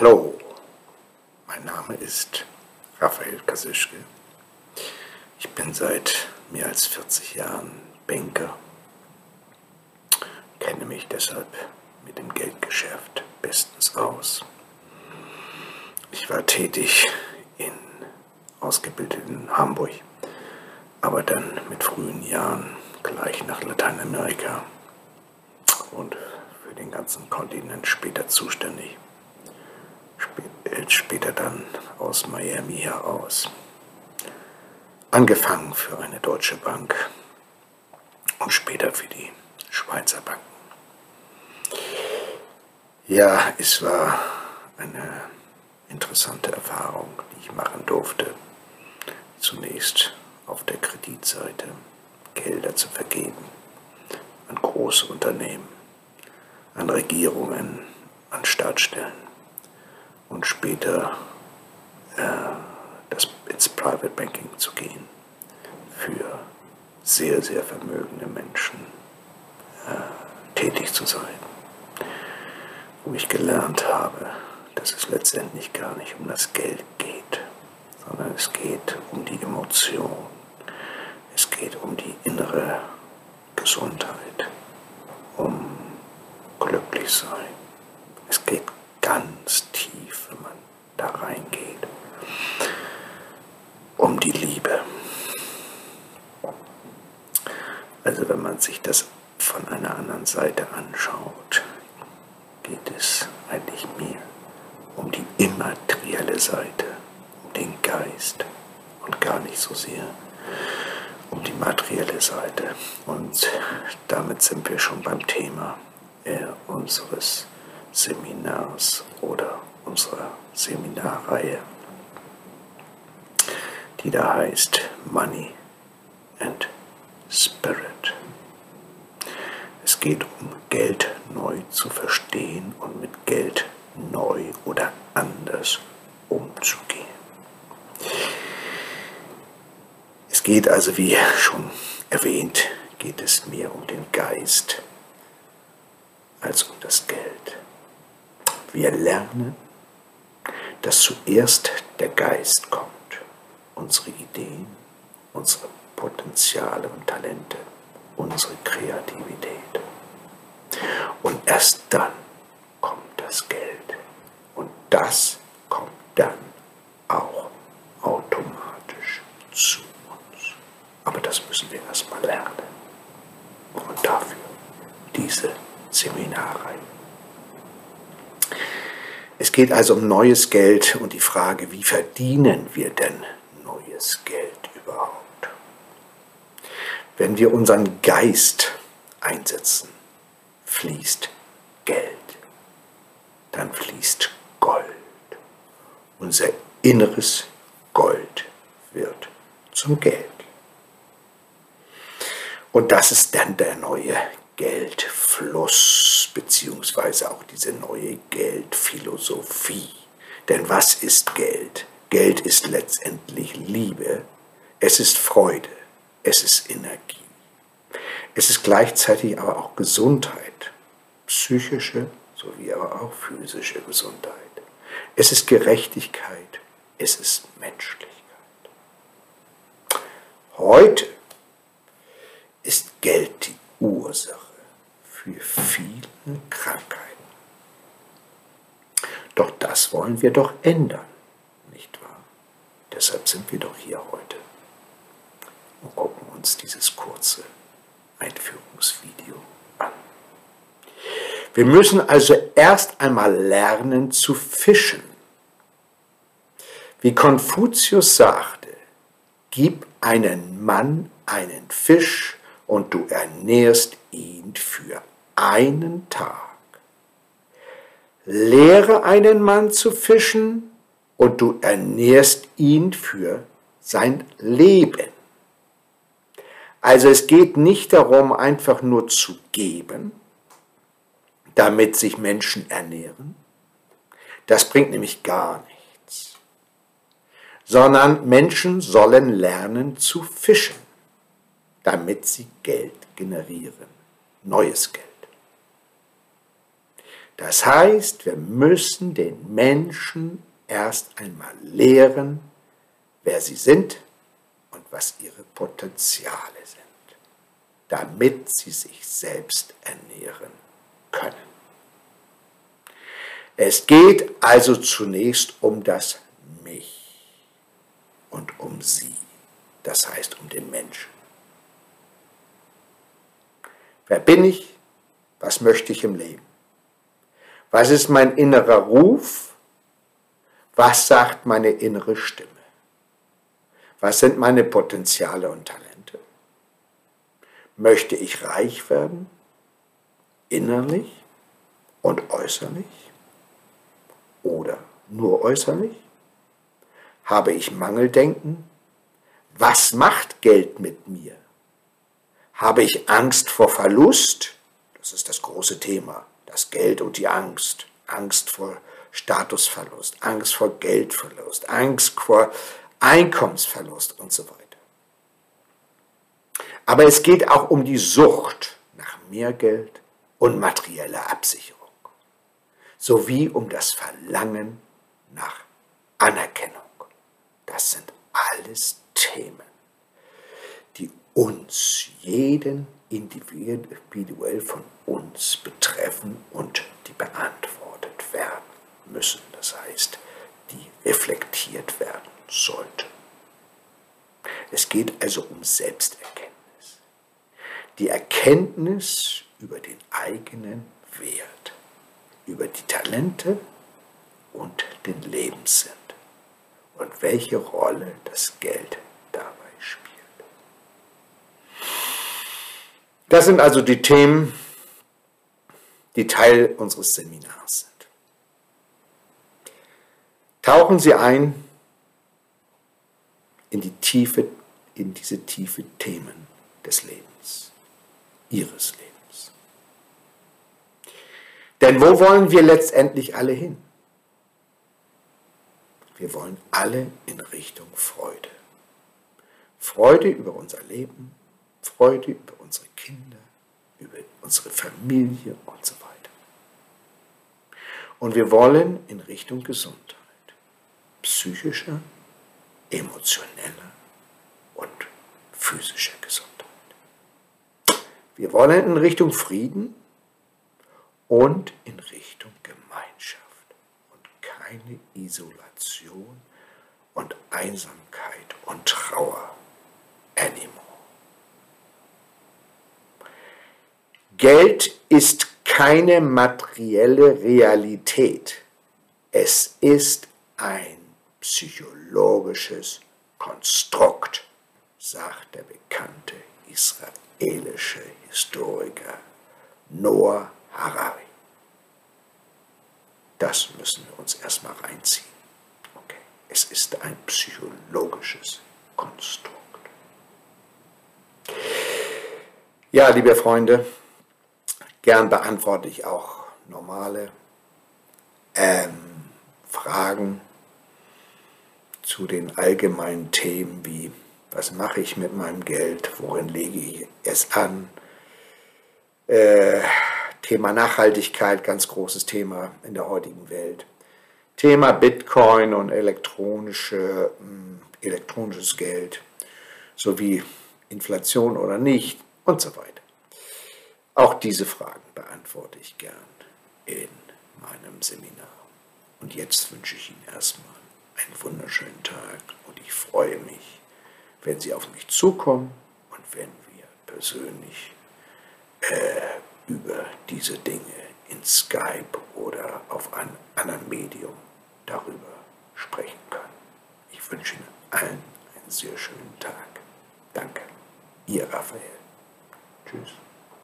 Hallo, mein Name ist Raphael Kasischke. Ich bin seit mehr als 40 Jahren Banker, kenne mich deshalb mit dem Geldgeschäft bestens aus. Ich war tätig in ausgebildet in Hamburg, aber dann mit frühen Jahren gleich nach Lateinamerika und für den ganzen Kontinent später zuständig später dann aus Miami heraus. Angefangen für eine deutsche Bank und später für die Schweizer Banken. Ja, es war eine interessante Erfahrung, die ich machen durfte. Zunächst auf der Kreditseite Gelder zu vergeben an große Unternehmen, an Regierungen, an Staatsstellen und später äh, das, ins Private Banking zu gehen für sehr, sehr vermögende Menschen äh, tätig zu sein, wo ich gelernt habe, dass es letztendlich gar nicht um das Geld geht, sondern es geht um die Emotion, es geht um die innere Gesundheit, um glücklich sein. Es geht ganz tief, wenn man da reingeht, um die Liebe. Also wenn man sich das von einer anderen Seite anschaut, geht es eigentlich mehr um die immaterielle Seite, um den Geist und gar nicht so sehr um die materielle Seite. Und damit sind wir schon beim Thema äh, unseres Seminars oder unserer Seminarreihe, die da heißt Money and Spirit. Es geht um Geld neu zu verstehen und mit Geld neu oder anders umzugehen. Es geht also, wie schon erwähnt, geht es mehr um den Geist als um das Geld. Wir lernen, dass zuerst der Geist kommt, unsere Ideen, unsere Potenziale und Talente, unsere Kreativität. Und erst dann kommt das Geld. Und das kommt dann auch automatisch zu uns. Aber das müssen wir erstmal lernen. Und dafür diese Seminarreihe. Es geht also um neues Geld und die Frage, wie verdienen wir denn neues Geld überhaupt? Wenn wir unseren Geist einsetzen, fließt Geld. Dann fließt Gold. Unser inneres Gold wird zum Geld. Und das ist dann der neue Geldfluss beziehungsweise auch diese neue Geldphilosophie. Denn was ist Geld? Geld ist letztendlich Liebe, es ist Freude, es ist Energie. Es ist gleichzeitig aber auch Gesundheit, psychische sowie aber auch physische Gesundheit. Es ist Gerechtigkeit, es ist Menschlichkeit. Heute ist Geld die Ursache für viele Krankheiten. Doch das wollen wir doch ändern, sind wir doch hier heute und gucken uns dieses kurze Einführungsvideo an. Wir müssen also erst einmal lernen zu fischen. Wie Konfuzius sagte, gib einen Mann einen Fisch und du ernährst ihn für einen Tag. Lehre einen Mann zu fischen und du ernährst ihn für sein Leben. Also es geht nicht darum, einfach nur zu geben, damit sich Menschen ernähren. Das bringt nämlich gar nichts. Sondern Menschen sollen lernen zu fischen damit sie Geld generieren, neues Geld. Das heißt, wir müssen den Menschen erst einmal lehren, wer sie sind und was ihre Potenziale sind, damit sie sich selbst ernähren können. Es geht also zunächst um das Mich und um Sie, das heißt um den Menschen. Wer bin ich? Was möchte ich im Leben? Was ist mein innerer Ruf? Was sagt meine innere Stimme? Was sind meine Potenziale und Talente? Möchte ich reich werden? Innerlich und äußerlich? Oder nur äußerlich? Habe ich Mangeldenken? Was macht Geld mit mir? Habe ich Angst vor Verlust? Das ist das große Thema. Das Geld und die Angst. Angst vor Statusverlust, Angst vor Geldverlust, Angst vor Einkommensverlust und so weiter. Aber es geht auch um die Sucht nach mehr Geld und materieller Absicherung, sowie um das Verlangen nach Anerkennung. Das sind alles Themen, die uns, jeden individuell von uns betreffen und die beantwortet werden müssen. Das heißt, die reflektiert werden sollten. Es geht also um Selbsterkenntnis. Die Erkenntnis über den eigenen Wert, über die Talente und den Lebenssinn und welche Rolle das Geld dabei spielt. Das sind also die Themen, die Teil unseres Seminars sind. Tauchen Sie ein in die Tiefe, in diese tiefe Themen des Lebens, Ihres Lebens. Denn wo wollen wir letztendlich alle hin? Wir wollen alle in Richtung Freude. Freude über unser Leben, Freude über unsere Kinder, über unsere Familie und so weiter. Und wir wollen in Richtung Gesundheit, psychischer, emotioneller und physischer Gesundheit. Wir wollen in Richtung Frieden und in Richtung Gemeinschaft und keine Isolation und Einsamkeit und Trauer anymore. Geld ist keine materielle Realität. Es ist ein psychologisches Konstrukt, sagt der bekannte israelische Historiker Noah Harari. Das müssen wir uns erstmal reinziehen. Okay. Es ist ein psychologisches Konstrukt. Ja, liebe Freunde, Gern beantworte ich auch normale ähm, Fragen zu den allgemeinen Themen wie, was mache ich mit meinem Geld, worin lege ich es an. Äh, Thema Nachhaltigkeit, ganz großes Thema in der heutigen Welt. Thema Bitcoin und elektronische, äh, elektronisches Geld sowie Inflation oder nicht und so weiter. Auch diese Fragen beantworte ich gern in meinem Seminar. Und jetzt wünsche ich Ihnen erstmal einen wunderschönen Tag und ich freue mich, wenn Sie auf mich zukommen und wenn wir persönlich äh, über diese Dinge in Skype oder auf einem anderen Medium darüber sprechen können. Ich wünsche Ihnen allen einen sehr schönen Tag. Danke. Ihr Raphael. Tschüss.